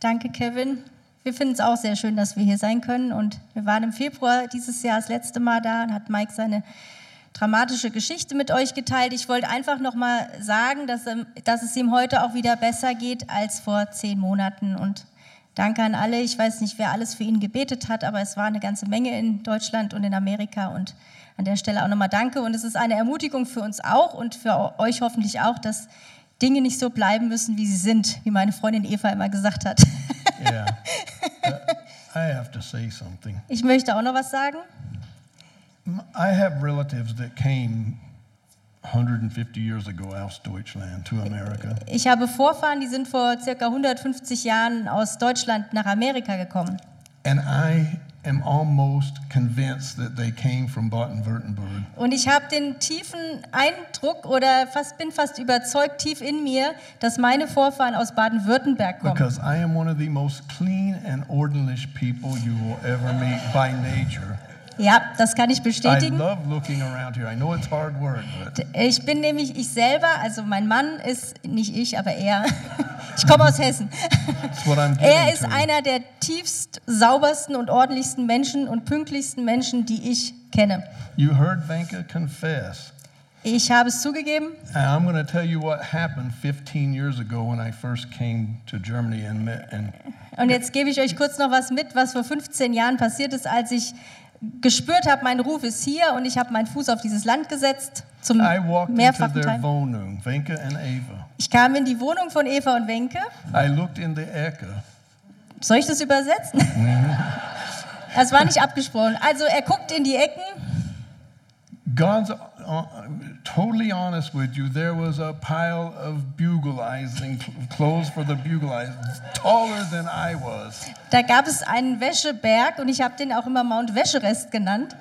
Danke, Kevin. Wir finden es auch sehr schön, dass wir hier sein können. Und wir waren im Februar dieses Jahr das letzte Mal da und hat Mike seine dramatische Geschichte mit euch geteilt. Ich wollte einfach noch mal sagen, dass, ähm, dass es ihm heute auch wieder besser geht als vor zehn Monaten. Und danke an alle. Ich weiß nicht, wer alles für ihn gebetet hat, aber es war eine ganze Menge in Deutschland und in Amerika. Und an der Stelle auch nochmal danke. Und es ist eine Ermutigung für uns auch und für euch hoffentlich auch, dass Dinge nicht so bleiben müssen, wie sie sind, wie meine Freundin Eva immer gesagt hat. Yeah. I have to say something. Ich möchte auch noch was sagen. I have relatives that came 150 years ago aus Deutschland to America. Ich habe Vorfahren, die sind vor circa 150 Jahren aus Deutschland nach Amerika gekommen. And I am almost convinced that they came from Baden-Württemberg. Und ich habe den tiefen Eindruck oder fast, bin fast überzeugt tief in mir, dass meine Vorfahren aus Baden-Württemberg kommen. Because I am one of the most clean and orderly people you will ever meet by nature. Ja, das kann ich bestätigen. love looking around here. I know it's hard work, but Ich bin nämlich ich selber, also mein Mann ist nicht ich, aber er. Ich komme aus Hessen. Er ist einer der tiefst saubersten und ordentlichsten Menschen und pünktlichsten Menschen, die ich kenne. You heard Vanka confess. Ich habe es zugegeben. I'm going to tell you what happened 15 years ago when I first came to Germany and met. And Und jetzt gebe ich euch kurz noch was mit, was vor 15 Jahren passiert ist, als ich gespürt habe, mein Ruf ist hier und ich habe meinen Fuß auf dieses Land gesetzt zum I walked into mehrfachen their Teil. Wohnung. Ich kam in die Wohnung von Eva und Wenke. I looked in the Ecke. Soll ich das übersetzen? Das war nicht abgesprochen. Also er guckt in die Ecken. God's totally honest with you. There was a pile of buglizing cl- clothes for the buglizing, taller than I was. Da gab es einen Wäscheberg und ich habe den auch immer Mount Wäscherest genannt.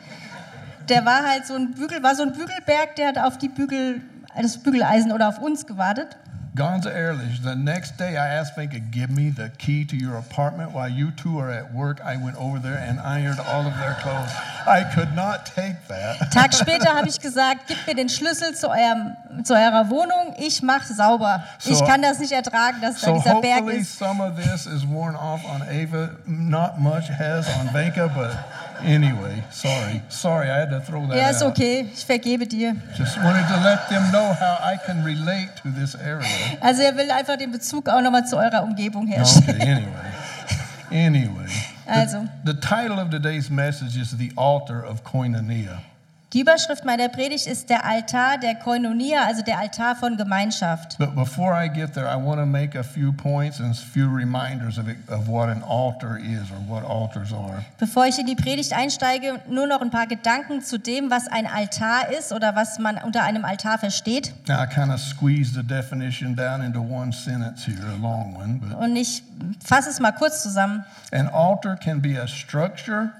Der war halt so ein Bügel, war so ein Bügelberg, der hat auf die Bügel, das Bügeleisen oder auf uns gewartet. Ganz ehrlich, the next day I asked Vanka, give me the key to your apartment while you two are at work. I went over there and ironed all of their clothes. I could not take that. Tag später habe ich gesagt, gib mir den Schlüssel zu, eurem, zu eurer Wohnung, ich mache sauber. Ich kann das nicht ertragen, dass da So dieser Berg hopefully ist. some of this is worn off on Ava. Not much has on Vanka, but anyway, sorry. Sorry, I had to throw that Ja, ist out. okay, ich vergebe dir. Just wanted to let them know how I can relate to this area. Also er will einfach den Bezug auch nochmal zu eurer Umgebung herstellen. Okay, anyway. Anyway. The- The, title of today's message is The Altar of Koinonia. Die Überschrift meiner Predigt ist der Altar der Koinonia, also der Altar von Gemeinschaft. But before I get there, I want to make a few points and a few reminders of, it, of what an altar is or what altars are. Bevor ich in die Predigt einsteige, nur noch ein paar Gedanken zu dem, was ein Altar ist oder was man unter einem Altar versteht. Now, I kind of squeezed the definition down into one sentence here, a long one. But Und ich fasse es mal kurz zusammen. an altar can be a structure,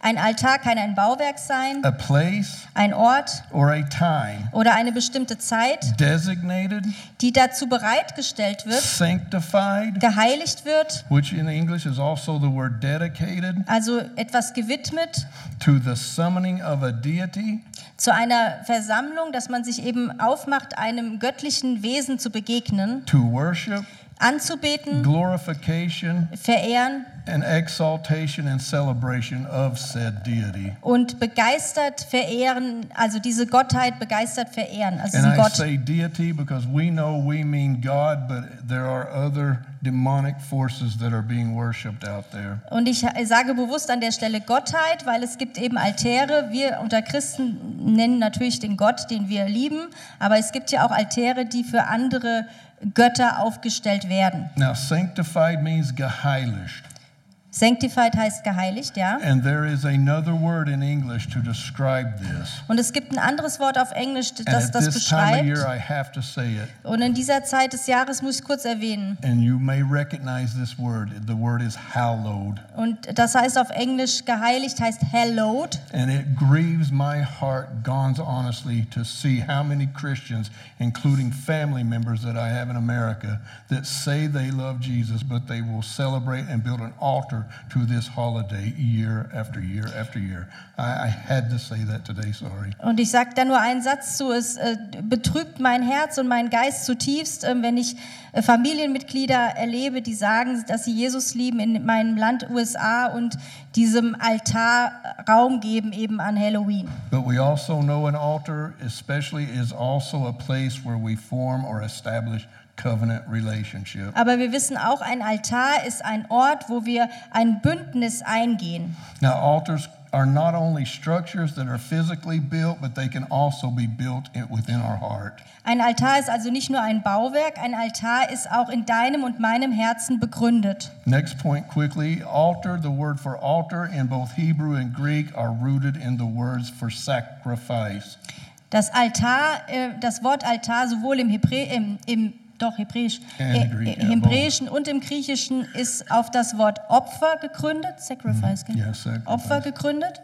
Ein Altar kann ein Bauwerk sein, a place, ein Ort or a time oder eine bestimmte Zeit, designated, die dazu bereitgestellt wird, sanctified, geheiligt wird, which in English is also the word dedicated, also etwas gewidmet to the summoning of a deity, zu einer Versammlung, dass man sich eben aufmacht, einem göttlichen Wesen zu begegnen, to worship, anzubeten, glorification, verehren and exaltation and celebration of said deity. und begeistert verehren, also diese Gottheit begeistert verehren, also And I Gott. say deity because we know we mean God, but there are other demonic forces that are being worshipped out there. Und ich sage bewusst an der Stelle Gottheit, weil es gibt eben Altäre. Wir unter Christen nennen natürlich den Gott, den wir lieben, aber es gibt ja auch Altäre, die für andere Götter aufgestellt werden. Now, sanctified means geheiligt. Sanctified heißt geheiligt, ja. And there is another word in English to describe this. Und es gibt ein anderes Wort auf Englisch, And das das this time of beschreibt. year, I have to say it. Und in dieser Zeit des Jahres muss ich kurz erwähnen. And you may recognize this word. The word is hallowed. Und das heißt auf Englisch geheiligt heißt hallowed. And it grieves my heart, Gons honestly, to see how many Christians, including family members that I have in America, that say they love Jesus, but they will celebrate and build an altar to this holiday year after year after year. I, I had to say that today, sorry. Und ich sage da nur einen Satz zu, es äh, betrübt mein Herz und meinen Geist zutiefst, äh, wenn ich äh, Familienmitglieder erlebe, die sagen, dass sie Jesus lieben in meinem Land USA und diesem Altar Raum geben eben an Halloween. But we also know an altar, especially, is also a place where we form or establish covenant relationship. Aber wir wissen auch, ein Altar ist ein Ort, wo wir ein Bündnis eingehen. Now, altars are not only structures that are physically built, but they can also be built within our heart. Ein Altar ist also nicht nur ein Bauwerk, ein Altar ist auch in deinem und meinem Herzen begründet. Next point quickly altar, the word for altar in both Hebrew and Greek are rooted in the words for sacrifice. Das Altar, äh, das Wort Altar sowohl im, Hebrä im, im doch Hebräisch, äh, Greek, äh, yeah, Hebräischen und im Griechischen ist auf das Wort Opfer gegründet, Sacrifice? Mm, yeah, sacrifice. Opfer gegründet.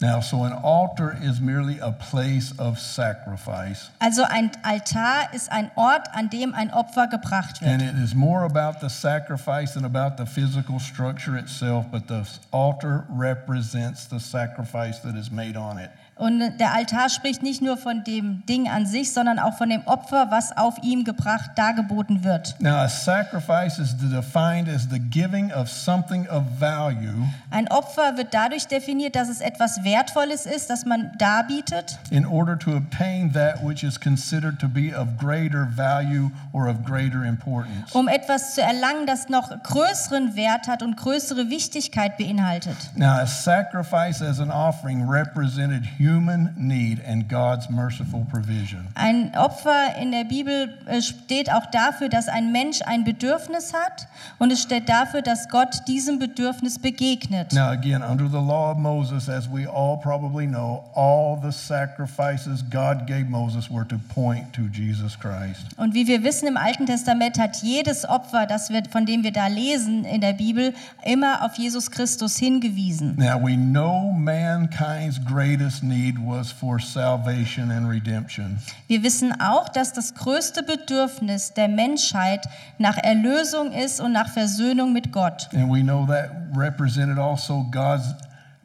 Now, so an altar is merely a place of sacrifice, Also ein Altar ist ein Ort, an dem ein Opfer gebracht wird. and it is more about the sacrifice than about the physical structure itself, but the altar represents the sacrifice that is made on it. Und der Altar spricht nicht nur von dem Ding an sich, sondern auch von dem Opfer, was auf ihm gebracht, dargeboten wird. Now, a sacrifice is defined as the giving of something of value Ein Opfer wird dadurch definiert, dass es etwas Wertvolles ist, das man darbietet, in order to obtain that which is considered to be of greater value or of greater importance. um etwas zu erlangen, das noch größeren Wert hat und größere Wichtigkeit beinhaltet. Now, a sacrifice as an offering represented human need and God's merciful provision. Ein Opfer in der Bibel äh, steht auch dafür, dass ein Mensch ein Bedürfnis hat und es steht dafür, dass Gott diesem Bedürfnis begegnet. Now, again, under the law of Moses, as we all probably know, all the sacrifices God gave Moses were to point to Jesus Christ. Und wie wir wissen, im Alten Testament hat jedes Opfer, das wir, von dem wir da lesen in der Bibel, immer auf Jesus Christus hingewiesen. Now, we know mankind's greatest need was for salvation and redemption. Wir wissen auch, dass das größte Bedürfnis der Menschheit nach Erlösung ist und nach Versöhnung mit Gott. And we know that represented also God's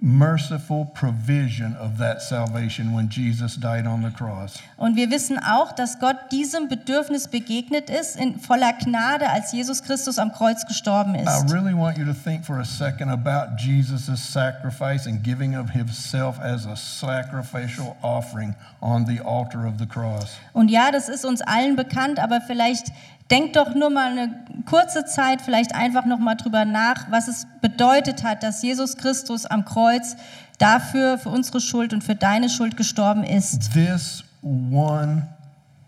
merciful provision of that salvation when Jesus died on the cross. Und wir wissen auch, dass Gott diesem Bedürfnis begegnet ist in voller Gnade, als Jesus Christus am Kreuz gestorben I ist. really want you to think for a second about Jesus' sacrifice and giving of himself as a sacrificial offering on the altar of the cross. Und ja, das ist uns allen bekannt, aber vielleicht denkt doch nur mal eine kurze Zeit, vielleicht einfach noch mal drüber nach, was es bedeutet hat, dass Jesus Christus am Kreuz dafür für unsere Schuld und für deine Schuld gestorben ist. This one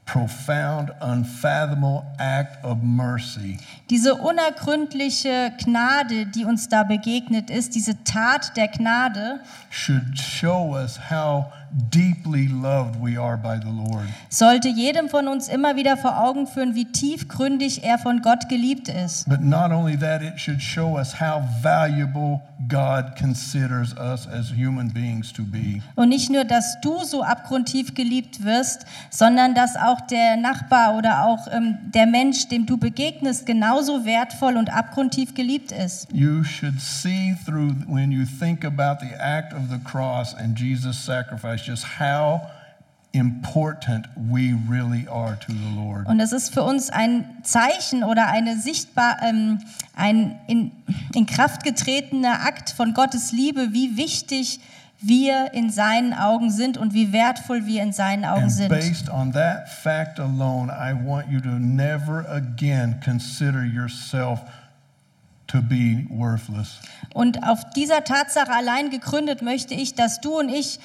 profound, unfathomable act of mercy Diese unergründliche Gnade, die uns da begegnet ist, diese Tat der Gnade, should show us how deeply loved we are by the Lord. sollte jedem von uns immer wieder vor Augen führen, wie tiefgründig er von Gott geliebt ist. But not only that, it should show us how valuable God considers us as human beings to be. Und nicht nur, dass du so abgrundtief geliebt wirst, sondern dass auch der Nachbar oder auch ähm, der Mensch, dem du begegnest, genauso wertvoll und abgrundtief geliebt ist. You should see through when you think about the act of the cross and Jesus' sacrifice just how important we really are to the Lord. Und es ist für uns ein Zeichen oder eine sichtbar, ähm, ein in, in Kraft getretener Akt von Gottes Liebe, wie wichtig wir in seinen Augen sind und wie wertvoll wir in seinen Augen And sind. based on that fact alone, I want you to never again consider yourself to be worthless. Und auf dieser Tatsache allein gegründet möchte ich, dass du und ich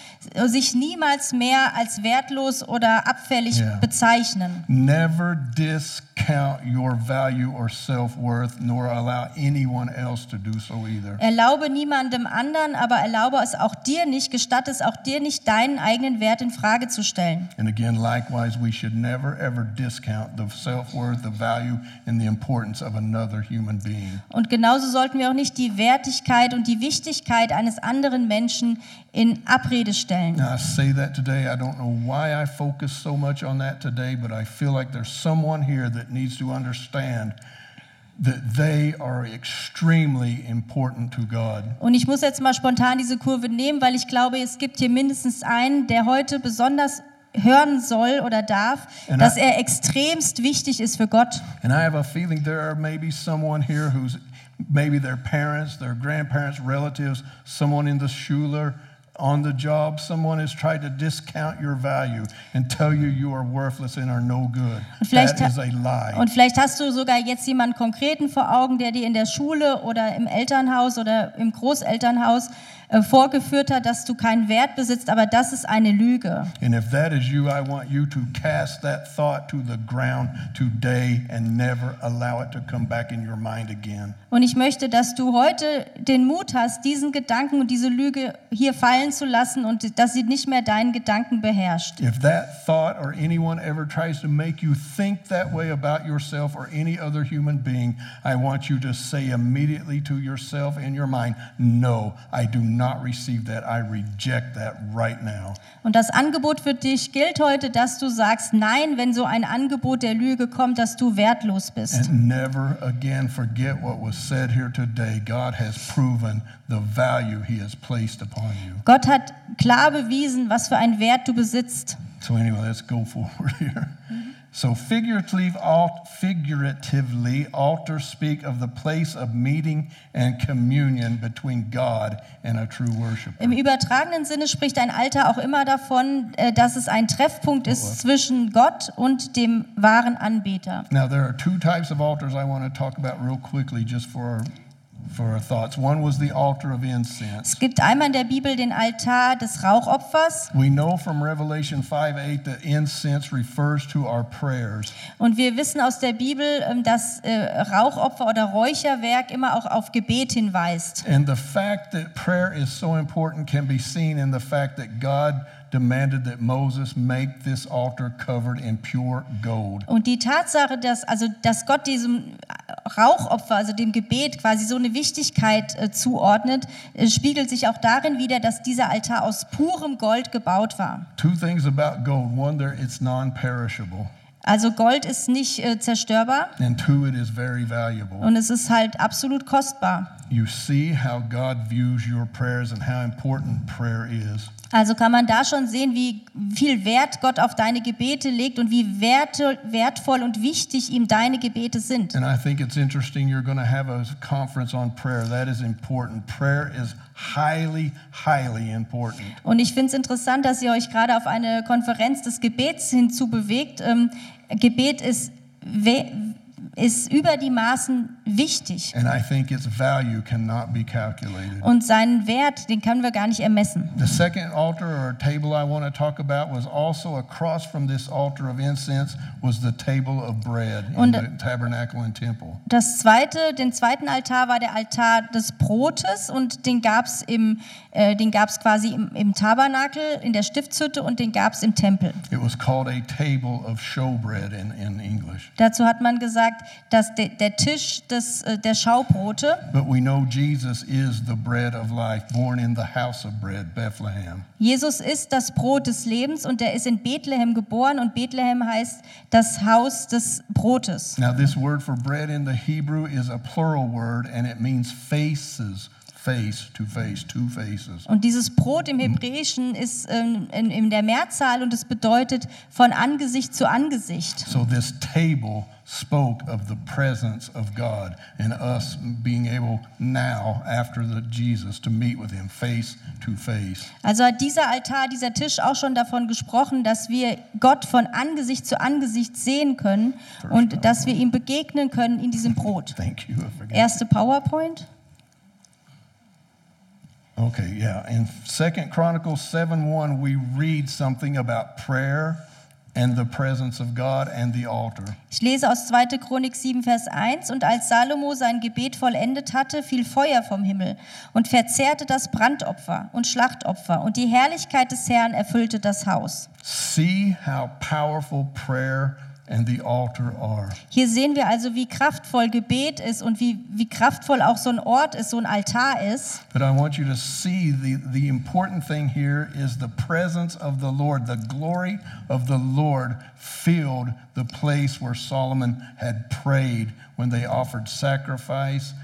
sich niemals mehr als wertlos oder abfällig Ja. bezeichnen. Never discount your value or self worth, nor allow anyone else to do so either. Erlaube niemandem anderen, aber erlaube es auch dir nicht, gestatte es auch dir nicht, deinen eigenen Wert in Frage zu stellen. And again, likewise, we should never ever discount the self worth, the value, and the importance of another human being. Und genauso sollten wir auch nicht die Wertigkeit und die Wichtigkeit eines anderen Menschen in Abrede stellen. Now, I say that today. I don't know why I focus so much on that today, but I feel like there's someone here that needs to understand that they are extremely important to God. Und ich muss jetzt mal spontan diese Kurve nehmen, weil ich glaube, es gibt hier mindestens einen, der heute besonders hören soll oder darf, And dass I- er extremst wichtig ist für Gott. And I have a feeling there are maybe someone here who's maybe their parents, their grandparents, relatives, someone in the Schuler, on the job, someone has tried to discount your value and tell you you are worthless and are no good. Und vielleicht, That is a lie. und vielleicht hast du sogar jetzt jemanden konkreten vor Augen, der dir in der Schule oder im Elternhaus oder im Großelternhaus vorgeführt hat, dass du keinen Wert besitzt, aber das ist eine Lüge. And if that is you, I want you to cast that thought to the ground today and never allow it to come back in your mind again. Und ich möchte, dass du heute den Mut hast, diesen Gedanken und diese Lüge hier fallen zu lassen und dass sie nicht mehr deinen Gedanken beherrscht. If that thought or anyone ever tries to make you think that way about yourself or any other human being, I want you to say immediately to yourself in your mind, No, I do not receive that. I reject that right now. Und das Angebot für dich gilt heute, dass du sagst, nein, wenn so ein Angebot der Lüge kommt, dass du wertlos bist. And never again forget what was said here today. God has proven the value he has placed upon you. Gott hat klar bewiesen, was für einen Wert du besitzt. So anyway, let's go forward here. So figuratively, alt, figuratively, altars speak of the place of meeting and communion between God and a true worshiper. Im übertragenen Sinne spricht ein Altar auch immer davon, äh, dass es ein Treffpunkt ist oh, oh. zwischen Gott und dem wahren Anbeter. Now there are two types of altars I want to talk about real quickly, just for our, for our thoughts. One was the altar of incense. Es gibt einmal in der Bibel den Altar des Rauchopfers We know from Revelation 5 8 that incense refers to our prayers. und wir wissen aus der Bibel, ähm, dass äh, Rauchopfer oder Räucherwerk immer auch auf Gebet hinweist. And the fact that prayer is so important can be seen in the fact that God demanded that Moses make this altar covered in pure gold. Und die Tatsache, dass, also, dass Gott diesem Rauchopfer, also dem Gebet, quasi so eine Wichtigkeit äh, zuordnet, äh, spiegelt sich auch darin wider, dass dieser Altar aus purem Gold gebaut war. Two things about gold. One, there it's non-perishable. Also Gold ist nicht äh, zerstörbar And two, it is very valuable. und es ist halt absolut kostbar. You see how God views your prayers and how important prayer is. Also kann man da schon sehen, wie viel Wert Gott auf deine Gebete legt und wie wertvoll und wichtig ihm deine Gebete sind. And I think it's interesting you're going to have a conference on prayer. That is important. Prayer is highly, highly important. Und ich finde es interessant, dass ihr euch gerade auf eine Konferenz des Gebets hinzubewegt. Ähm, Gebet ist, ist über die Maßen wichtig. And I think its value cannot be calculated. Und seinen Wert, den können wir gar nicht ermessen. The second altar or table I want to talk about was also across from this altar of incense was the table of bread in the tabernacle and temple. Das zweite, den zweiten Altar war der Altar des Brotes und den gab es im, äh, den gab's quasi im, im Tabernakel, in der Stiftshütte und den gab es im Tempel. It was called a table of showbread in, in English. Dazu hat man gesagt, dass de, der Tisch des, äh, der Schaubrote, But we know Jesus is the bread of life, born in the house of bread, Bethlehem. Jesus ist das Brot des Lebens und er ist in Bethlehem geboren und Bethlehem heißt das Haus des Brotes. Now, this word for bread in the Hebrew is a plural word and it means faces, face to face, two faces. Und dieses Brot im Hebräischen ist ähm, in, in der Mehrzahl und es bedeutet von Angesicht zu Angesicht. So, this table spoke of the presence of God and us being able now, after the Jesus, to meet with Him face to face. Also hat dieser Altar, dieser Tisch auch schon davon gesprochen, dass wir Gott von Angesicht zu Angesicht sehen können und dass wir ihm begegnen können in diesem Brot. Thank you. Erste PowerPoint. Okay, yeah. In Second Chronicles 7 1, we read something about prayer and the presence of God and the altar. Ich lese aus 2. Chronik 7, Vers 1. Und als Salomo sein Gebet vollendet hatte, fiel Feuer vom Himmel und verzehrte das Brandopfer und Schlachtopfer. Und die Herrlichkeit des Herrn erfüllte das Haus. See how powerful prayer are. Hier sehen wir also, wie kraftvoll Gebet ist und wie, wie kraftvoll auch so ein Ort ist, so ein Altar ist. But I want you to see the, the important thing here is the presence of the Lord. The glory of the Lord filled the place where Solomon had prayed when they offered sacrifice.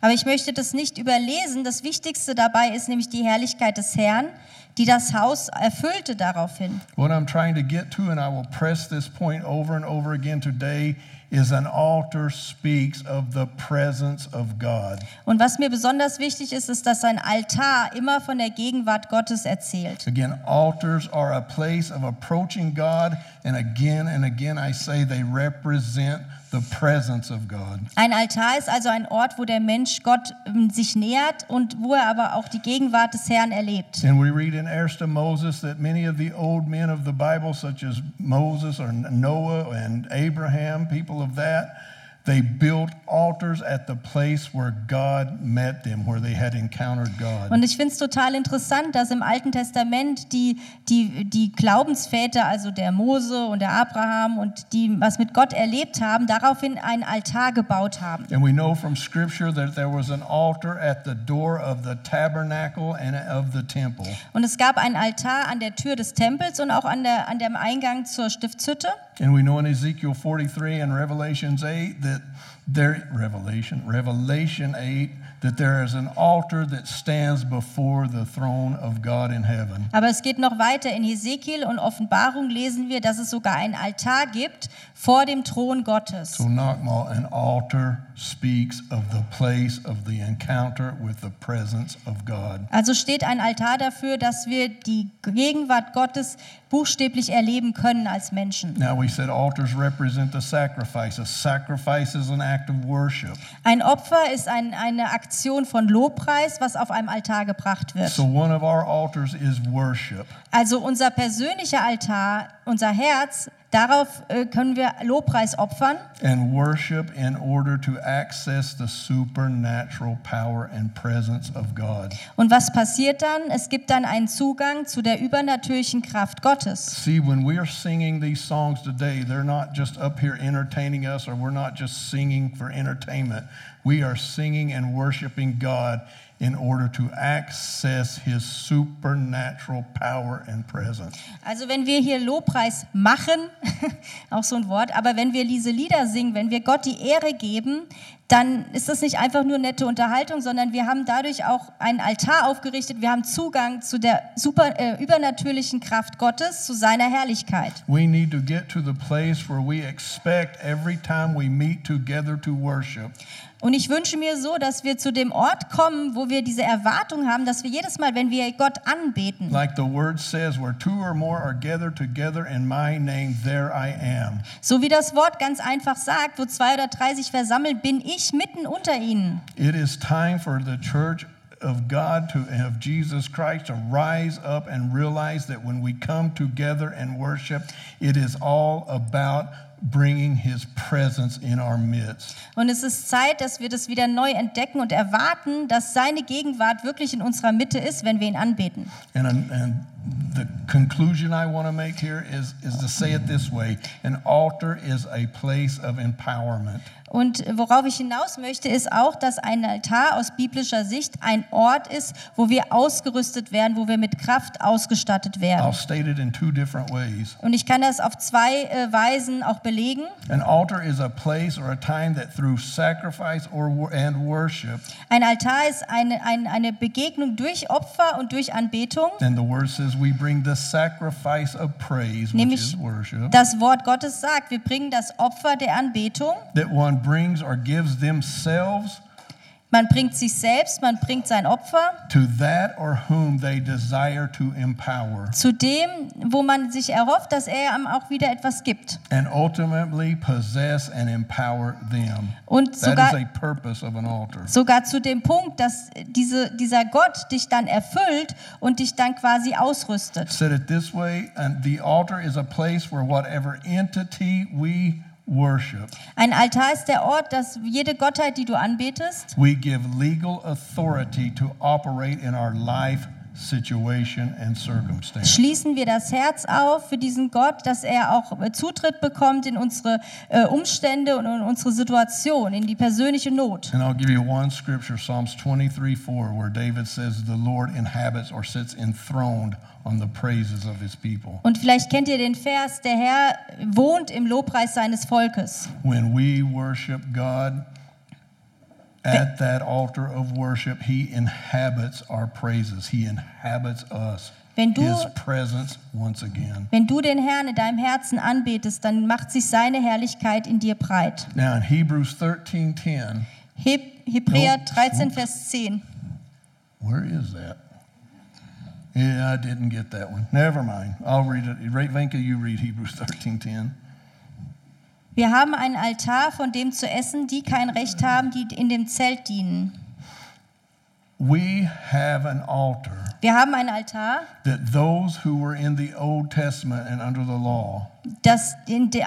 Aber ich möchte das nicht überlesen. Das Wichtigste dabei ist nämlich die Herrlichkeit des Herrn, die das Haus erfüllte daraufhin. What I'm trying to get to, and I will press this point over and over again today, is an altar speaks of the presence of God. Und was mir besonders wichtig ist, ist, dass ein Altar immer von der Gegenwart Gottes erzählt. Again, altars are a place of approaching God, and again and again I say they represent the presence of God. Ein Altar ist also ein Ort, wo der Mensch Gott ähm, sich nähert und wo er aber auch die Gegenwart des Herrn erlebt. And we read in 1 Moses that many of the old men of the Bible, such as Moses or Noah and Abraham, people of that, they built altars at the place where God met them, where they had encountered God. Und ich finde es total interessant, dass im Alten Testament die, die, die Glaubensväter, also der Mose und der Abraham und die was mit Gott erlebt haben, daraufhin einen Altar gebaut haben. And we know from Scripture that there was an altar at the door of the tabernacle and of the temple. Und es gab einen Altar an der Tür des Tempels und auch an, der, an dem Eingang zur Stiftshütte. And we know in Ezekiel 43 and Revelations 8 that there Revelation Revelation 8 that there is an altar that stands before the throne of God in heaven. Aber es geht noch weiter. In Hesekiel und Offenbarung lesen wir, dass es sogar einen Altar gibt vor dem Thron Gottes. So Nakmal, an altar speaks of the place of the encounter with the presence of God. Also steht ein Altar dafür, dass wir die Gegenwart Gottes buchstäblich erleben können als Menschen. Now we said altars represent the sacrifice. A sacrifice is an act of worship. Ein Opfer ist ein, eine Aktion von Lobpreis, was auf einem Altar gebracht wird. So one of our altars is worship. Also unser persönlicher Altar, unser Herz, darauf äh, können wir Lobpreis opfern. and worship in order to access the supernatural power and presence of God. Und was passiert dann? Es gibt dann einen Zugang zu der übernatürlichen Kraft Gottes. See, when we are singing these songs today, they're not just up here entertaining us or we're not just singing for entertainment. We are singing and worshiping God in order to access his supernatural power and presence. Also wenn wir hier Lobpreis machen, auch so ein Wort, aber wenn wir diese Lieder singen, wenn wir Gott die Ehre geben, dann ist das nicht einfach nur nette Unterhaltung, sondern wir haben dadurch auch einen Altar aufgerichtet. Wir haben Zugang zu der super, äh, übernatürlichen Kraft Gottes, zu seiner Herrlichkeit. We need to get to the place where we expect every time we meet together to worship Und ich wünsche mir so, dass wir zu dem Ort kommen, wo wir diese Erwartung haben, dass wir jedes Mal, wenn wir Gott anbeten, Like the word says, where two or more are gathered together in my name, there I am. so wie das Wort ganz einfach sagt, wo zwei oder drei sich versammeln, bin ich mitten unter ihnen. It is time for the church of God to of Jesus Christ to rise up and realize that when we come together and worship, it is all about bringing his presence in our midst. Und es ist Zeit, dass wir das wieder neu entdecken und erwarten, dass seine Gegenwart wirklich in unserer Mitte ist, wenn wir ihn anbeten. And, and the conclusion I want to make here is, is to say it this way an altar is a place of empowerment. Und worauf ich hinaus möchte, ist auch, dass ein Altar aus biblischer Sicht ein Ort ist, wo wir ausgerüstet werden, wo wir mit Kraft ausgestattet werden. state it in two different ways. Und ich kann das auf zwei äh, Weisen auch belegen. An altar is a place or a time that through sacrifice or wor- and worship, Ein Altar ist eine, eine, eine Begegnung durch Opfer und durch Anbetung. and the word says we bring the sacrifice of praise, which Nämlich is worship, das Wort Gottes sagt, wir bringen das Opfer der Anbetung. that one brings or gives themselves Man bringt sich selbst, man bringt sein Opfer to that or whom they desire to empower, zu dem, wo man sich erhofft, dass er ihm auch wieder etwas gibt. and ultimately possess and empower them. Und That is sogar, a purpose of an altar. sogar zu dem Punkt, dass diese, dieser Gott dich dann erfüllt und dich dann quasi ausrüstet. Said it this way, and the altar is a place where whatever entity we worship, Ein Altar ist der Ort, dass jede Gottheit, die du anbetest, we give legal authority to operate in our life situation and circumstance. Schließen wir das Herz auf für diesen Gott, dass er auch äh, Zutritt bekommt in unsere äh, Umstände und in unsere Situation, in die persönliche Not. And I'll give you one scripture, Psalms 23 4, where David says, The Lord inhabits or sits enthroned on the praises of his people. Und vielleicht kennt ihr den Vers, der Herr wohnt im Lobpreis seines Volkes. When we worship God at that altar of worship, he inhabits our praises, he inhabits us. Wenn du- his presence once again. Wenn du den Herrn in deinem Herzen anbetest, dann macht sich seine Herrlichkeit in dir breit. Now in Hebrews 13:10, Heb Hebräer Nope. 13, Vers 10. where is that? Yeah, I didn't get that one. Never mind. I'll read it. Venka, you read Hebrews 13:10. Wir haben einen Altar, von dem zu essen, die kein Recht haben, die in dem Zelt dienen. We have an altar Wir haben einen Altar, that those who were in the Old Testament and under the law das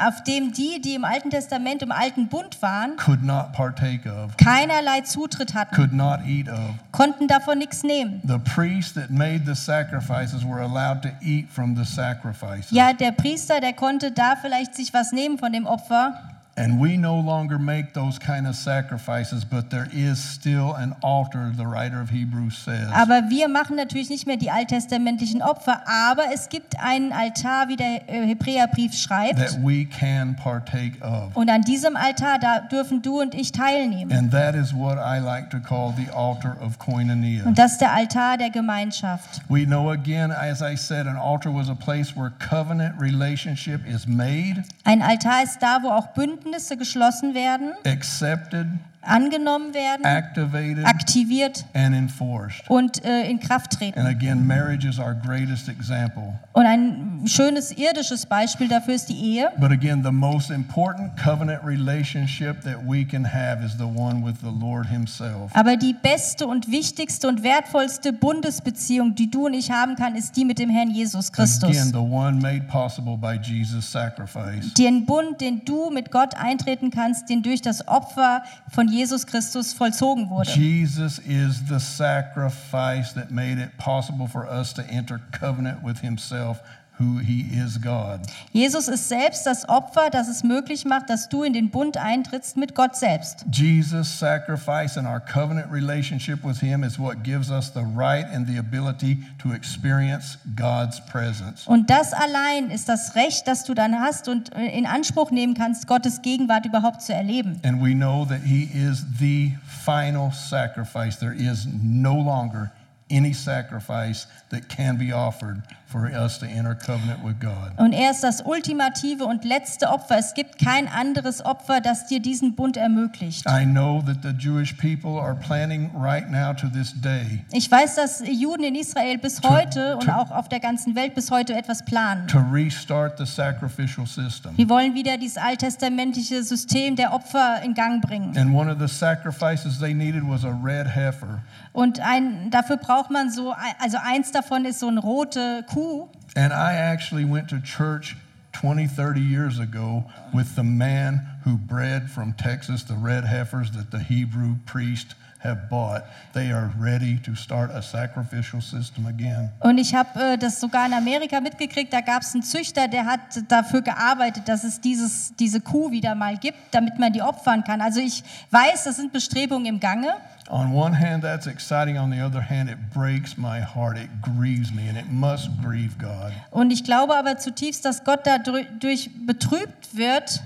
auf dem die, die im Alten Testament, im Alten Bund waren, could not partake of, keinerlei Zutritt hatten, could not eat of. konnten davon nichts nehmen. The priests that made the sacrifices were allowed to eat from the sacrifices. Ja, der Priester, der konnte da vielleicht sich was nehmen von dem Opfer. And we no longer make those kind of sacrifices, but there is still an altar, the writer of Hebrews says. Aber wir machen natürlich nicht mehr die alttestamentlichen Opfer, aber es gibt einen Altar, wie der äh, Hebräerbrief schreibt. that we can partake of. Und an diesem Altar, da dürfen du und ich teilnehmen. And that is what I like to call the altar of koinonia. Und das ist der Altar der Gemeinschaft. We know again, as I said, an altar was a place where covenant relationship is made, Ein Altar ist da, wo auch Bündnisse geschlossen werden, accepted, angenommen werden, activated, aktiviert and enforced. und äh, in Kraft treten. And again, marriage is our greatest example. Und ein schönes irdisches Beispiel dafür ist die Ehe. But again, the most important covenant relationship that we can have is the one with the Lord Himself. Aber die beste und wichtigste und wertvollste Bundesbeziehung, die du und ich haben kann, ist die mit dem Herrn Jesus Christus. Again, the one made possible by Jesus' sacrifice. Den Bund, den du mit Gott eintreten kannst, den durch das Opfer von Jesus Christus vollzogen wurde. Jesus is the sacrifice that made it possible for us to enter covenant with Himself, who He is God. Jesus ist selbst das Opfer, das es möglich macht, dass du in den Bund eintrittst mit Gott selbst. Jesus' sacrifice and our covenant relationship with Him is what gives us the right and the ability to experience God's presence. Und das allein ist das Recht, das du dann hast und äh, in Anspruch nehmen kannst, Gottes Gegenwart überhaupt zu erleben. And we know that He is the final sacrifice. There is no longer any sacrifice that can be offered for us to enter covenant with God. Und er ist das ultimative und letzte Opfer. Es gibt kein anderes Opfer, das dir diesen Bund ermöglicht. I know that the Jewish people are planning right now to this day Ich weiß, dass Juden in Israel bis heute und auch auf der ganzen Welt bis heute etwas planen. to restart the sacrificial system. Wir wollen wieder dieses alttestamentliche System der Opfer in Gang bringen. And one of the sacrifices they needed was a red heifer. Und ein, dafür braucht man so, also eins davon ist so rote Kuh. And I actually went to church 20, 30 years ago with the man who bred from Texas the red heifers that the Hebrew priest have bought. They are ready to start a sacrificial system again. Und ich habe äh, das sogar in Amerika mitgekriegt. Da gab es einen Züchter, der hat dafür gearbeitet, dass es dieses, diese Kuh wieder mal gibt, damit man die opfern kann. Also ich weiß, das sind Bestrebungen im Gange. On one hand, that's exciting. On the other hand, it breaks my heart. It grieves me, and it must grieve God. Und ich glaube aber zutiefst, dass Gott dadurch betrübt wird,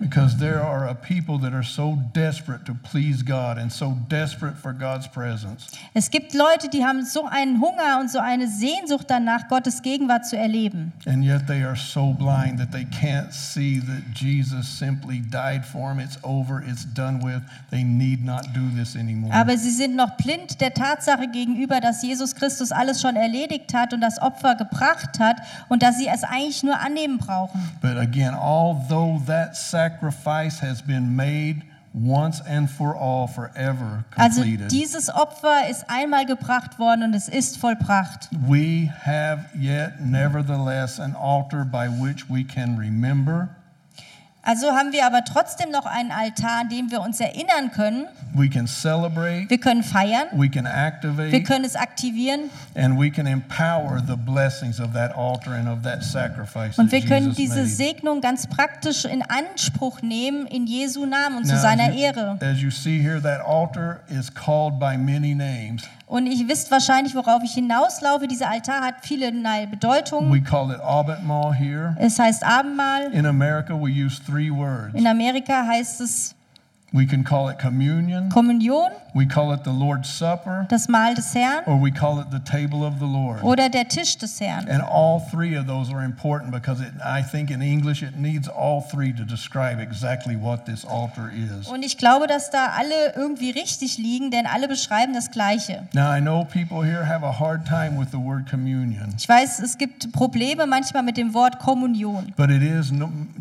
Because there are a people that are so desperate to please God and so desperate for God's presence. Es gibt Leute, die haben so einen Hunger und so eine Sehnsucht danach, Gottes Gegenwart zu erleben. And yet they are so blind that they can't see that Jesus simply died for them. It's over, it's done with. They need not do this anymore. Aber sie sind noch blind der Tatsache gegenüber, dass Jesus Christus alles schon erledigt hat und das Opfer gebracht hat und dass sie es eigentlich nur annehmen brauchen. But again, although that sacrifice has been made once and for all, forever Also completed, dieses Opfer ist einmal gebracht worden und es ist vollbracht. we have yet nevertheless an altar by which we can remember Also haben wir aber trotzdem noch einen Altar, an dem wir uns erinnern können. We can celebrate, Wir können feiern, we can wir activate, können es aktivieren and we can empower the blessings of that altar and of that sacrifice und wir können Jesus diese made. Segnung ganz praktisch in Anspruch nehmen in Jesu Namen und zu Now, seiner as, you, Ehre. as you see here, that altar is called by many names. Und ihr wisst wahrscheinlich, worauf ich hinauslaufe. Dieser Altar hat vielerlei Bedeutungen. Es heißt Abendmahl. In America, we use. In Amerika heißt es We can call it communion, Kommunion, we call it the Lord's Supper, das Mahl des Herrn or we call it the table of the Lord. oder der Tisch des Herrn. And all three of those are important because it, I think in English it needs all three to describe exactly what this altar is. Und ich glaube, dass da alle irgendwie richtig liegen, denn alle beschreiben das Gleiche. Now, I know people here have a hard time with the word communion, Ich weiß, es gibt Probleme manchmal mit dem Wort Kommunion. but it is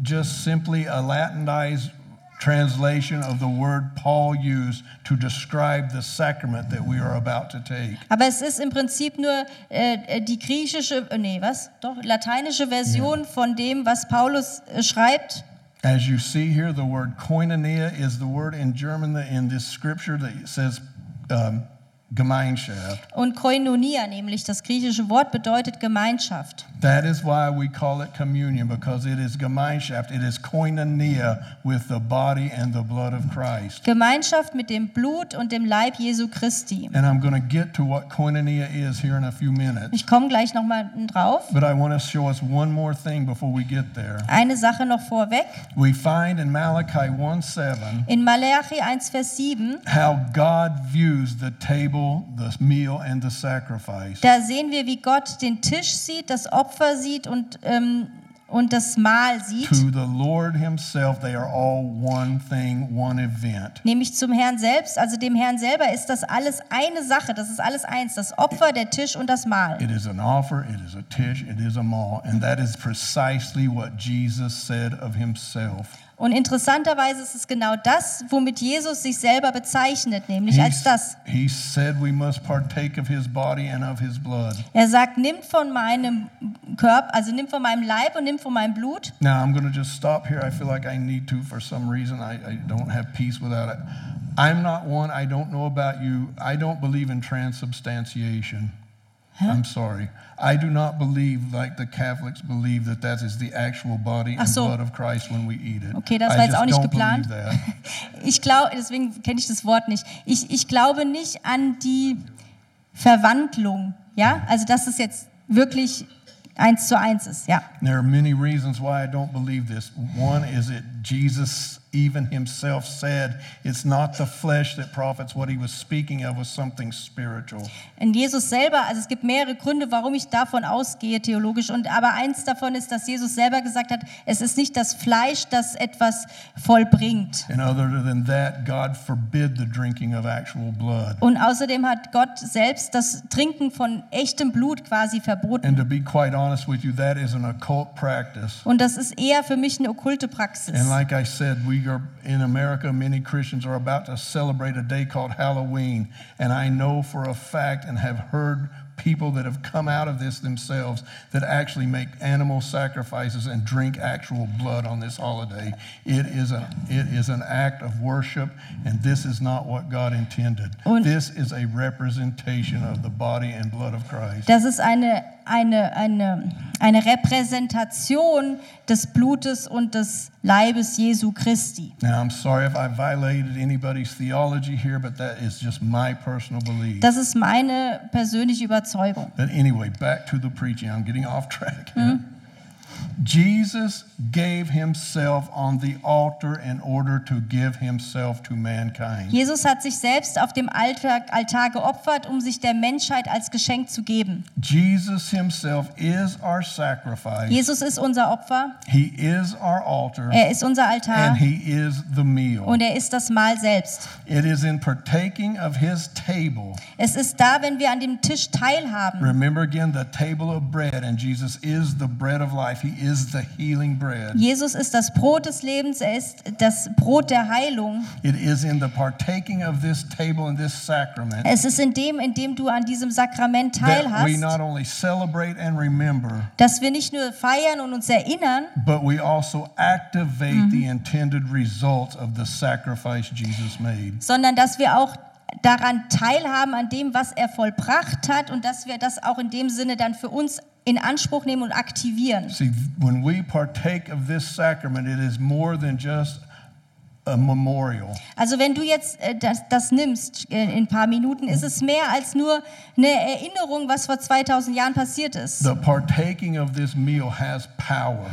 just simply a Latinized translation of the word Paul used to describe the sacrament that we are about to take. Aber es ist im Prinzip nur äh, die griechische, äh, nee, was? Doch, lateinische Version von dem, was Paulus äh, schreibt. As you see here, the word koinonia is the word in German that in this scripture that says um, Gemeinschaft. Und Koinonia, nämlich das griechische Wort, bedeutet Gemeinschaft. That is why we call it communion, because it is Gemeinschaft. It is koinonia with the body and the blood of Christ. Gemeinschaft mit dem Blut und dem Leib Jesu Christi. And I'm going to get to what koinonia is here in a few minutes. Ich komme gleich nochmal drauf. But I want to show us one more thing before we get there. Eine Sache noch vorweg. We find in Malachi 1 7 In Malachi 1, Vers 7, how God views the table, the meal, and the sacrifice. da sehen wir, wie Gott den Tisch sieht, das Opfer sieht und, ähm, und das Mahl sieht. To the Lord Himself, they are all one thing, one event. Nämlich zum Herrn selbst, also dem Herrn selber ist das alles eine Sache, das ist alles eins, das Opfer, der Tisch und das Mahl. It is an offer, it is a tish, it is a maul. And that is precisely what Jesus said of Himself. Und interessanterweise ist es genau das, womit Jesus sich selber bezeichnet, nämlich als das. he said we must partake of His body and of His blood. Er sagt, nimm von meinem Körper, also nimm von meinem Leib und nimm von meinem Blut. Now, I'm going to just stop here. I feel like I need to for some reason. I, I don't have peace without it. I'm not one, I don't know about you. I don't believe in transubstantiation. I'm sorry. I do not believe, like the Catholics believe, that that is the actual body and so. blood of Christ when we eat it. Okay, das I war jetzt just auch nicht geplant. Ich glaube, deswegen kenne ich das Wort nicht. Ich, ich glaube nicht an die Verwandlung, ja, also dass es jetzt wirklich eins zu eins ist, ja. There are many reasons why I don't believe this. One is that Jesus even himself said it's not the flesh that profits. What he was speaking of was something spiritual. In Jesus selber, also es gibt mehrere Gründe, warum ich davon ausgehe theologisch. Und aber eins davon ist, dass Jesus selber gesagt hat, es ist nicht das Fleisch, das etwas vollbringt. And other than that, God forbid the drinking of actual blood. Und außerdem hat Gott selbst das Trinken von echtem Blut quasi verboten. And to be quite honest with you, that is an occult practice. Und das ist eher für mich eine okkulte Praxis. And like I said, we in America, many Christians are about to celebrate a day called Halloween. And I know for a fact and have heard people that have come out of this themselves that actually make animal sacrifices and drink actual blood on this holiday. It is, a, it is an act of worship, and this is not what God intended. Und- this is a representation of the body and blood of Christ. Das ist eine, eine, eine, eine Repräsentation des Blutes und des Leibes Jesu Christi. Now, I'm sorry if I violated anybody's theology here, but that is just my personal belief. Das ist meine persönliche Überzeugung. But anyway, back to the preaching. I'm getting off track. here. Jesus gave himself on the altar in order to give himself to mankind. Jesus hat sich selbst auf dem Altar, Altar geopfert, um sich der Menschheit als Geschenk zu geben. Jesus himself is our sacrifice. Jesus ist unser Opfer, He is our altar. er ist unser Altar And he is the meal. und er ist das Mahl selbst. It is in partaking of his table. Es ist da, wenn wir an dem Tisch teilhaben. Remember again the table of bread, and Jesus is the bread of life. He is the healing bread. Jesus ist das Brot des Lebens, er ist das Brot der Heilung. It is in the partaking of this table and this sacrament Es ist in dem, in dem du an diesem Sakrament teilhast, not only celebrate and remember, dass wir nicht nur feiern und uns erinnern, but we also activate the intended results of the sacrifice Jesus made. sondern dass wir auch daran teilhaben, an dem, was er vollbracht hat und dass wir das auch in dem Sinne dann für uns in Anspruch nehmen und aktivieren. See, when we partake of this sacrament, it is more than just. Also wenn du jetzt äh, das, das nimmst äh, in ein paar Minuten, ist es mehr als nur eine Erinnerung, was vor 2000 Jahren passiert ist. The partaking of this meal has power.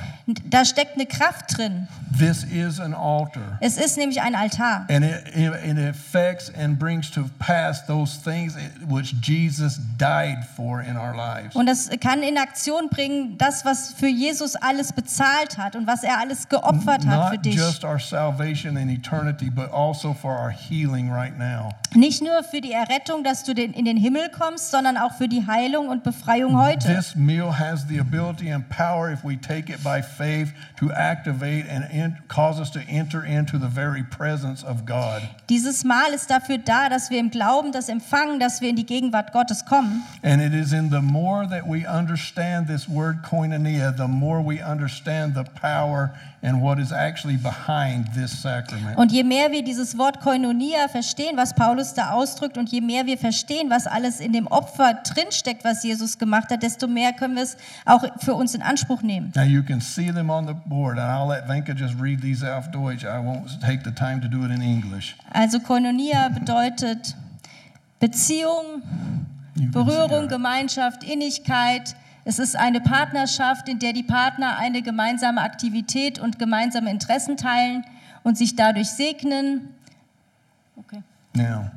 Da steckt eine Kraft drin. This is an altar. Es ist nämlich ein Altar. And it, it, it affects and brings to pass those things which Jesus died for in our lives. Und das kann in Aktion bringen, das, was für Jesus alles bezahlt hat und was er alles geopfert hat für Not dich. just our salvation in eternity, but also for our healing right now. Nicht nur für die Errettung, dass du in den Himmel kommst, sondern auch für die Heilung und Befreiung heute. This meal has the ability and power, if we take it by faith, to activate and in, cause us to enter into the very presence of God. Dieses Mahl ist dafür da, dass wir im Glauben das empfangen, dass wir in die Gegenwart Gottes kommen. And it is in the more that we understand this word koinonia, the more we understand the power and what is actually behind this sacrament. Und je mehr wir dieses Wort Koinonia verstehen, was Paulus da ausdrückt, und je mehr wir verstehen, was alles in dem Opfer drinsteckt, was Jesus gemacht hat, desto mehr können wir es auch für uns in Anspruch nehmen. Now you can see them on the board, and I'll let Venka just read these auf Deutsch. I won't take the time to do it in English. Also Koinonia bedeutet Beziehung, Berührung. Gemeinschaft, Innigkeit. Es ist eine Partnerschaft, in der die Partner eine gemeinsame Aktivität und gemeinsame Interessen teilen und sich dadurch segnen. Okay. Now,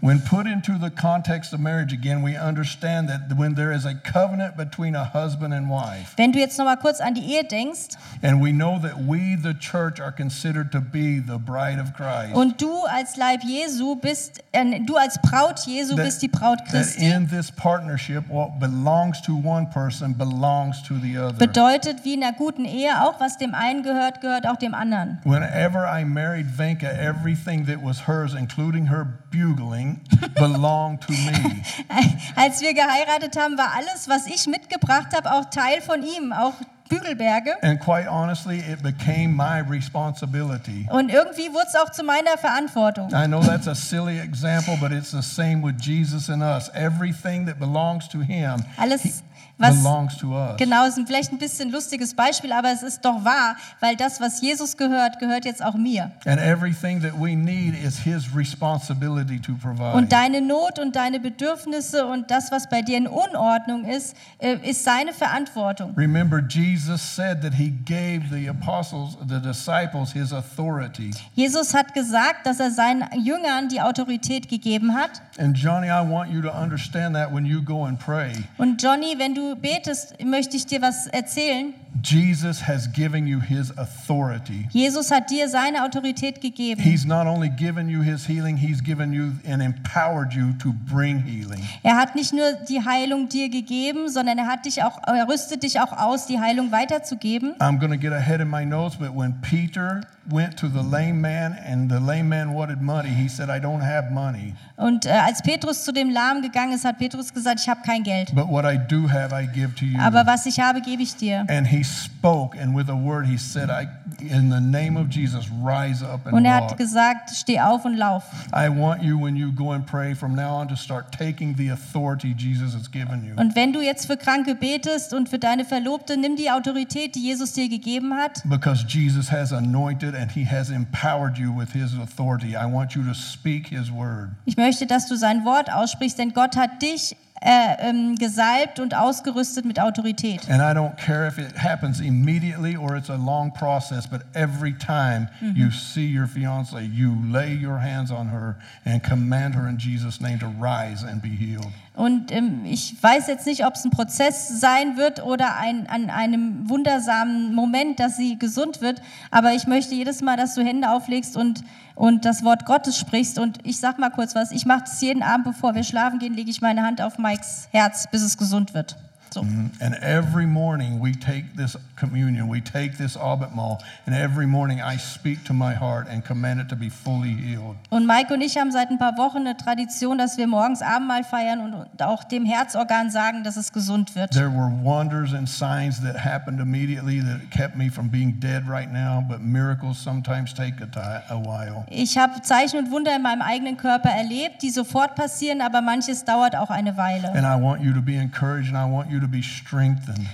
when put into the context of marriage again, we understand that when there is a covenant between a husband and wife, Wenn du jetzt noch mal kurz an die Ehe denkst and we know that we, the church, are considered to be the bride of Christ, und du als Leib Jesu bist, äh, du als Braut Jesu that, bist die Braut that in this partnership, what belongs to one person belongs to the other. bedeutet wie in einer guten Ehe auch, was dem einen gehört, gehört auch dem anderen. Whenever I married Venka, everything that was hers, including her bugling, belonged to me. Als wir geheiratet haben, war alles, was ich mitgebracht habe, auch Teil von ihm, auch Bügelberge. And quite honestly, it became my responsibility. Und irgendwie wurde es auch zu meiner Verantwortung. I know that's a silly example, but it's the same with Jesus and us. Everything that belongs to Him Alles, was belongs to us. genau ist ein- vielleicht ein bisschen lustiges Beispiel, aber es ist doch wahr, weil das, was Jesus gehört, gehört jetzt auch mir. And everything that we need is His responsibility to provide. Und deine Not und deine Bedürfnisse und das, was bei dir in Unordnung ist, äh, ist seine Verantwortung. Remember, Jesus said that He gave the apostles, the disciples, His authority. Jesus hat gesagt, dass er seinen Jüngern die Autorität gegeben hat. And Johnny, I want you to understand that when you go and pray. Und Johnny, wenn du betest, möchte ich dir was erzählen. Jesus has given you His authority. Jesus hat dir seine Autorität gegeben. He's not only given you His healing, He's given you and empowered you to bring healing. Er hat nicht nur die Heilung dir gegeben, sondern er hat dich auch, er rüstet dich auch aus, die Heilung weiterzugeben. I'm going to get ahead in my notes, but when Peter went to the lame man and the lame man wanted money, he said, I don't have money, Und äh, als Petrus zu dem Lahmen gegangen ist, hat Petrus gesagt, ich habe kein Geld. but what I do have, I give to you. Aber was ich habe, gebe ich dir. and he spoke, and with a word, he said, I, In the name of Jesus, rise up and Und er hat walk. gesagt, steh auf und lauf. I want you, when you go and pray from now on, to start taking the authority Jesus has given you. Und wenn du jetzt für Kranke betest und für deine Verlobte, nimm die Autorität, die Jesus dir gegeben hat. Because Jesus has anointed and he has empowered you with his authority. I want you to speak his word. Ich möchte, dass du sein Wort aussprichst, denn Gott hat dich äh, ähm, gesalbt und ausgerüstet mit Autorität. And I don't care if it happens immediately or it's a long process, but every time mm-hmm. you see your fiance, you lay your hands on her and command her in Jesus' name to rise and be healed. Und ähm, ich weiß jetzt nicht, ob es ein Prozess sein wird oder ein, an einem wundersamen Moment, dass sie gesund wird. Aber ich möchte jedes Mal, dass du Hände auflegst und, und das Wort Gottes sprichst. Und ich sag mal kurz was. Ich mache das jeden Abend, bevor wir schlafen gehen, lege ich meine Hand auf Mikes Herz, bis es gesund wird. So. And every morning we take this communion, we take this Abendmahl, and every morning I speak to my heart and command it to be fully healed. Und Mike und ich haben seit ein paar Wochen eine Tradition, dass wir morgens Abendmahl feiern und auch dem Herzorgan sagen, dass es gesund wird. There were wonders and signs that happened immediately that kept me from being dead right now, but miracles sometimes take a, a while. Ich habe Zeichen und Wunder in meinem eigenen Körper erlebt, die sofort passieren, aber manches dauert auch eine Weile. And I want you to be encouraged and I want you.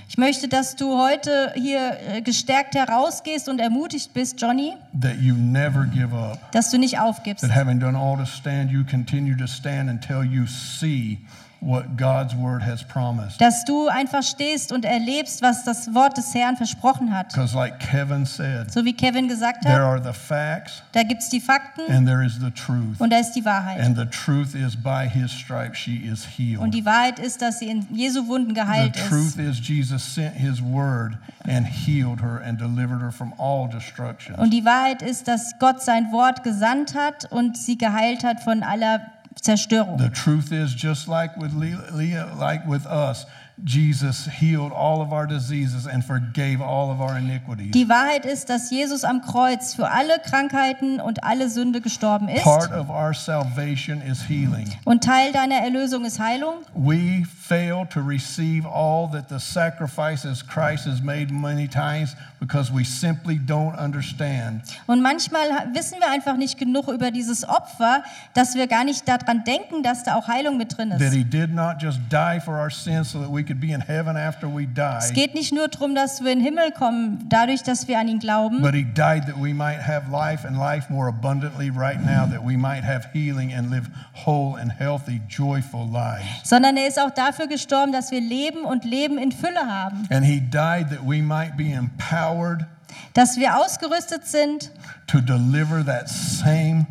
Ich möchte, dass du heute hier äh, gestärkt herausgehst und ermutigt bist, Johnny, That you never give up. dass du nicht aufgibst. That having done all to stand, you continue to stand until you see what God's word has promised. Dass du einfach stehst und erlebst, was das Wort des Herrn versprochen hat. Because, like Kevin said, So wie Kevin gesagt there hat, are the facts da gibt es die Fakten and there is the truth. und da ist die Wahrheit. And the truth is, by his stripes, she is Und healed. die Wahrheit ist, dass sie in Jesu Wunden The geheilt truth ist. is, Jesus sent his word and healed her and delivered her from all destruction. Und die Wahrheit ist, dass Gott sein Wort gesandt hat und sie geheilt hat von aller Zerstörung. The truth is, just like with Leah, like with us, Jesus healed all of our diseases and forgave all of our iniquities. Die Wahrheit ist, dass Jesus am Kreuz für alle Krankheiten und alle Sünde gestorben ist. Part of our salvation is healing. Und Teil deiner Erlösung ist Heilung. We fail to receive all that the sacrifices Christ has made many times because we simply don't understand Und manchmal wissen wir einfach nicht genug über dieses Opfer, dass wir gar nicht daran denken, dass da auch Heilung mit drin that ist. he did not just die for our sins so that we could be in heaven after we Es geht nicht nur darum, dass wir in den Himmel kommen, dadurch, dass wir an ihn glauben, but he died that we might have life and life more abundantly right now, that we might have healing and live whole and healthy, joyful lives. sondern er ist auch dafür gestorben, dass wir Leben und Leben in Fülle haben. And he died that we might be empowered Dass wir ausgerüstet sind, to deliver that same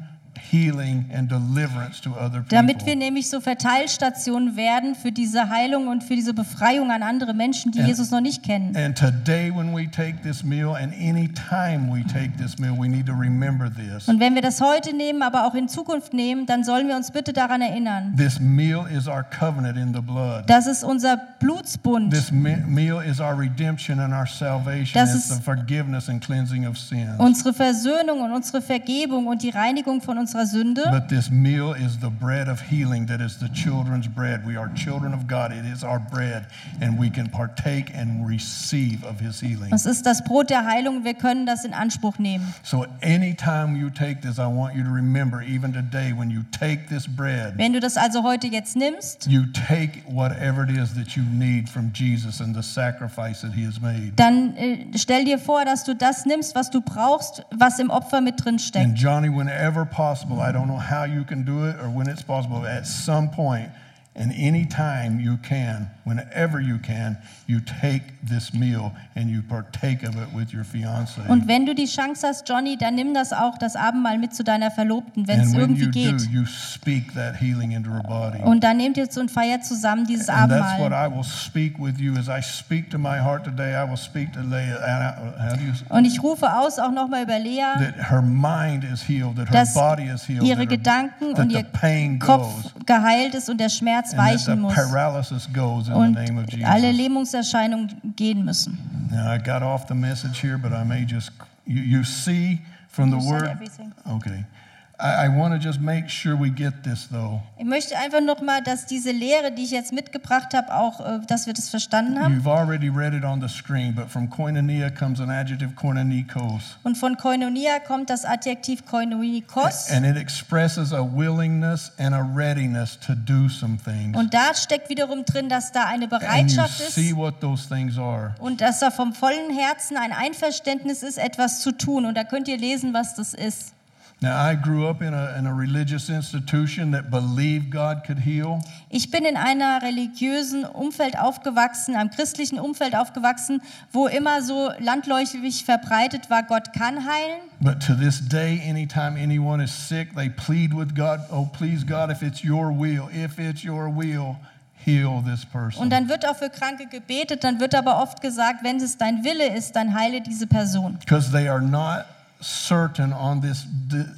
healing and deliverance to other damit wir people. nämlich so Verteilstationen werden für diese Heilung und für diese Befreiung an andere Menschen, die Ja. Jesus noch nicht kennen. And today, when we take this meal, and any time we take this meal, we need to remember this. Und wenn wir das heute nehmen, aber auch in Zukunft nehmen, dann sollen wir uns bitte daran erinnern. This meal is our covenant in the blood. Das ist unser Blutsbund. This me- meal is our redemption and our salvation. Das ist- the forgiveness and cleansing of sins. Unsere Versöhnung und unsere Vergebung und die Reinigung von unserer Sünde. But this meal is the bread of healing that is the children's bread. We are children of God. It is our bread, and we can partake and receive of his healing. Das ist das Brot der Heilung. Wir können das in Anspruch nehmen. So, anytime you take this, I want you to remember, even today, when you take this bread, Wenn du das also heute jetzt nimmst, you take whatever it is that you need from Jesus and the sacrifice that he has made. dann äh, stell dir vor, dass du das nimmst, was du brauchst, was im Opfer mit drin And steckt. Johnny, whenever possible, I don't know how you can do it or when it's possible, at some point and any time you can, whenever you can, you take this meal and you partake of it with your fiance. Und wenn du die Chance hast, Johnny, dann nimm das auch, das Abendmahl mit zu deiner Verlobten, wenn es irgendwie you do, geht. you speak that healing into her body. Und dann nehmt ihr und feiert zusammen dieses And that's what Abendmahl. I will speak with you as I speak to my heart today. I will speak to Leah. and I- How do you? Und ich rufe aus auch nochmal über Lea, That her mind is healed, that her dass body is healed, ihre Gedanken und ihr Kopf geheilt ist und der Schmerz the weichen muss paralysis goes in und the name of Jesus. alle Lähmungserscheinungen gehen müssen. Now, I got off the message here, but I may just, you, you see from the word. everything. Okay. I, I want to just make sure we get this, though. Ich möchte einfach nochmal, dass diese Lehre, die ich jetzt mitgebracht habe, auch, äh, dass wir das verstanden haben. You've already read it on the screen, but from koinonia comes an adjective koinonikos. Und von Koinonia kommt das Adjektiv Koinonikos. And it expresses a willingness and a readiness to do some things. Und da steckt wiederum drin, dass da eine And you Bereitschaft see ist what those things are. und dass da vom vollen Herzen ein Einverständnis ist, etwas zu tun. Und da könnt ihr lesen, was das ist. Now, I grew up in a, in a religious institution that believed God could heal. Ich bin in einer religiösen Umfeld aufgewachsen, einem christlichen Umfeld aufgewachsen, wo immer so landläufig verbreitet war, Gott kann heilen. But to this day, anytime anyone is sick, they plead with God, oh, please, God, if it's your will, if it's your will, heal this person. Und dann wird auch für Kranke gebetet, dann wird aber oft gesagt, wenn es dein Wille ist, dann heile diese Person. Because they are not certain on this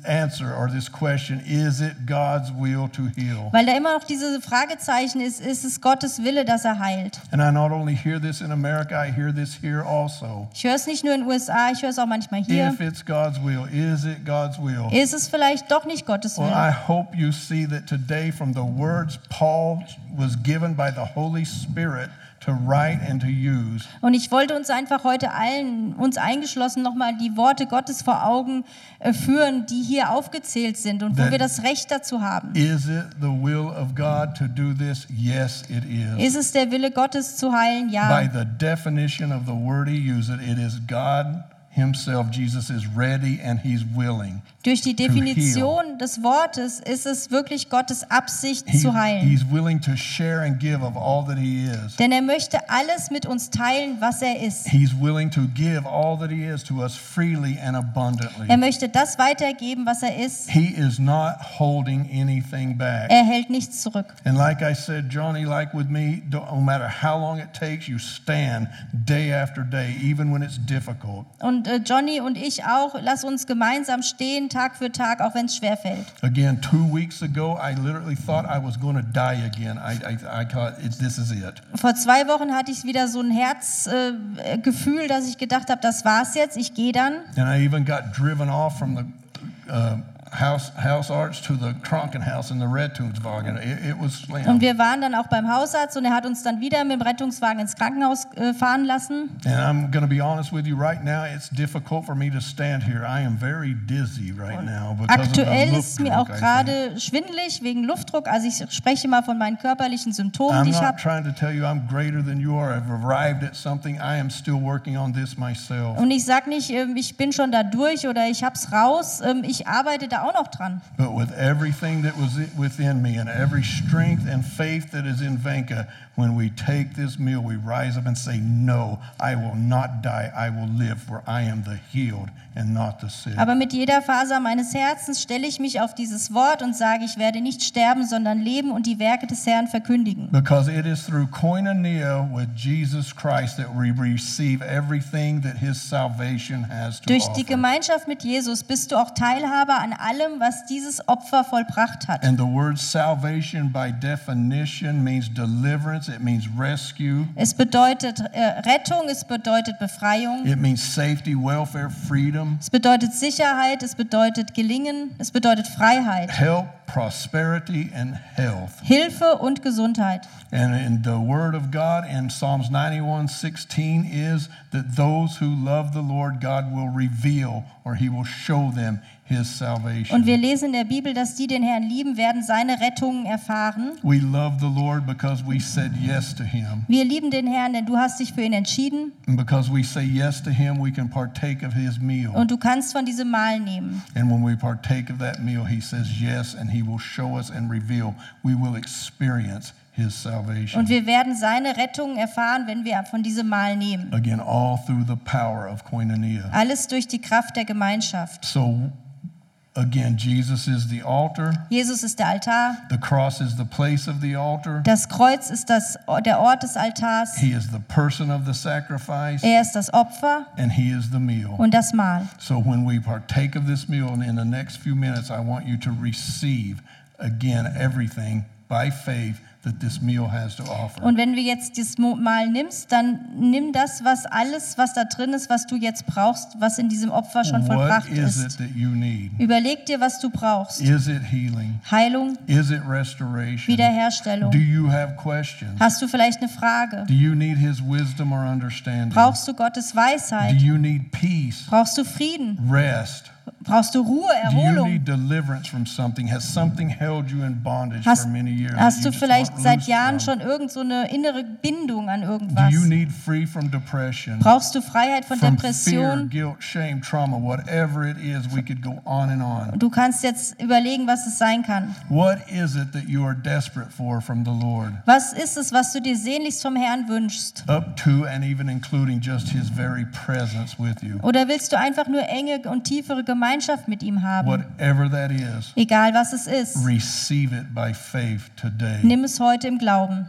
answer or this question is it God's will to heal? Weil da immer noch diese Fragezeichen ist, ist es Gottes Wille, dass er heilt? And I not only hear this in America, I hear this here also. Ich höre es nicht nur in den USA, ich höre es auch manchmal hier. If it's God's will, is it God's will? Ist es vielleicht doch nicht Gottes Well, I hope you see that today, from the words Paul was given by the Holy Spirit to write and to use, Und ich wollte uns einfach heute allen, uns eingeschlossen, nochmal die Worte Gottes vor Augen äh, führen, die hier aufgezählt sind und wo wir das Recht dazu haben. is it the will of God to do this? Yes, it is. Ist es der Wille Gottes zu heilen? Ja. By the definition of the word he used, it, it is God Himself. Jesus is ready and He's willing. Durch die Definition des Wortes ist es wirklich Gottes Absicht He- zu heilen. he's willing to share and give of all that He is. Denn er möchte alles mit uns teilen, was er ist. He's willing to give all that He is to us freely and abundantly. Er möchte das weitergeben, was er ist. He is not holding anything back. Er hält nichts zurück. And like I said, Johnny, like with me, no no matter how long it takes, you stand day after day, even when it's difficult. Und äh, Johnny und ich auch, lass uns gemeinsam stehen, Tag für Tag, auch wenn es schwerfällt. Again, two weeks ago, I literally thought I was going to die again. I, I, I thought, it's, this is it. Vor zwei Wochen hatte ich wieder so ein Herzgefühl, äh, dass ich gedacht habe, das war's jetzt, ich gehe dann. And I even got driven off from the uh, house, house arts to the Krankenhaus in the Rettungswagen. It, it was Und wir waren dann auch beim Hausarzt und er hat uns dann wieder mit dem Rettungswagen ins Krankenhaus äh, fahren lassen. And I'm going to be honest with you right now, it's difficult for me to stand here. I am very dizzy right now because Aktuell of ist es mir auch gerade schwindelig wegen Luftdruck. Also ich spreche mal von meinen körperlichen Symptomen, I'm die ich not habe. trying to tell you I'm greater than you are. I've arrived at something. I am still working on this myself. Und ich sage nicht, ähm, ich bin schon da durch oder ich hab's raus. Ähm, Ich arbeite da auch noch dran. But with everything that was within me and every strength and faith that is in Venka, when we take this meal, we rise up and say, No, I will not die. I will live, for I am the healed and not the sick. Aber mit jeder Faser meines Herzens stelle ich mich auf dieses Wort und sage, ich werde nicht sterben, sondern leben und die Werke des Herrn verkündigen. Because it is through koinonia with Jesus Christ that we receive everything that his salvation has to Durch die offer. Gemeinschaft mit Jesus bist du auch Teilhaber an allem, was dieses Opfer vollbracht hat. And the word salvation by definition means deliverance, it means rescue, Es bedeutet äh, Rettung, es bedeutet Befreiung, it means safety, welfare, freedom, es bedeutet Sicherheit, es bedeutet Gelingen, es bedeutet Freiheit, help, prosperity, and health. Hilfe und Gesundheit. And in the word of God in Psalms 91:16 is that those who love the Lord God will reveal or he will show them his salvation. Und wir lesen in der Bibel, dass die den Herrn lieben, werden seine Rettungen erfahren. we love the Lord because we said yes to him. Wir lieben den Herrn, denn du hast dich für ihn entschieden And because we say yes to him, we can partake of his meal. und du kannst von diesem Mahl nehmen. And when we partake of that meal, he says yes, and he will show us and reveal. We will experience his salvation. Und wir werden seine Rettungen erfahren, wenn wir von diesem Mahl nehmen. Again, all through the power of koinonia. Alles durch die Kraft der Gemeinschaft. So, again, Jesus is the altar. Jesus ist der Altar, The cross is the place of the altar. das Kreuz ist das, der Ort des Altars, He is the person of the sacrifice, er ist das Opfer and He is the meal. und das Mahl. So when we partake of this meal, and in the next few minutes, I want you to receive again everything by faith that this meal has to offer. Und wenn du jetzt Mo- Mahl nimmst, dann nimm das, was alles, was da drin ist, was du jetzt brauchst, was in diesem Opfer schon What vollbracht is it ist. that you need? Überleg dir, was du brauchst. Is it healing? Heilung, Is it restoration? Wiederherstellung. Do you have questions? Hast du vielleicht eine Frage? Do you need His wisdom or understanding? Brauchst du Gottes Do Weisheit? you need peace, Brauchst du Frieden? rest? Brauchst du Ruhe, Do you Erholung? need deliverance from something? Has something held you in bondage Hast, for many years? that hast du vielleicht seit Jahren schon irgend so eine innere Bindung an Do irgendwas? you need free from depression? Brauchst du Freiheit von Depression? guilt, shame, trauma, whatever it is, we could go on and on. Du kannst jetzt überlegen, was es sein kann. What is it that you are desperate for from the Lord? Was ist es, was du dir sehnlichst vom Herrn wünschst? Up to and even including just His very presence with you. Oder willst du einfach nur enge und tiefere Gemeinschaft mit ihm haben? Whatever that is, Egal was es ist. receive it by faith today. Nimm es heute im Glauben.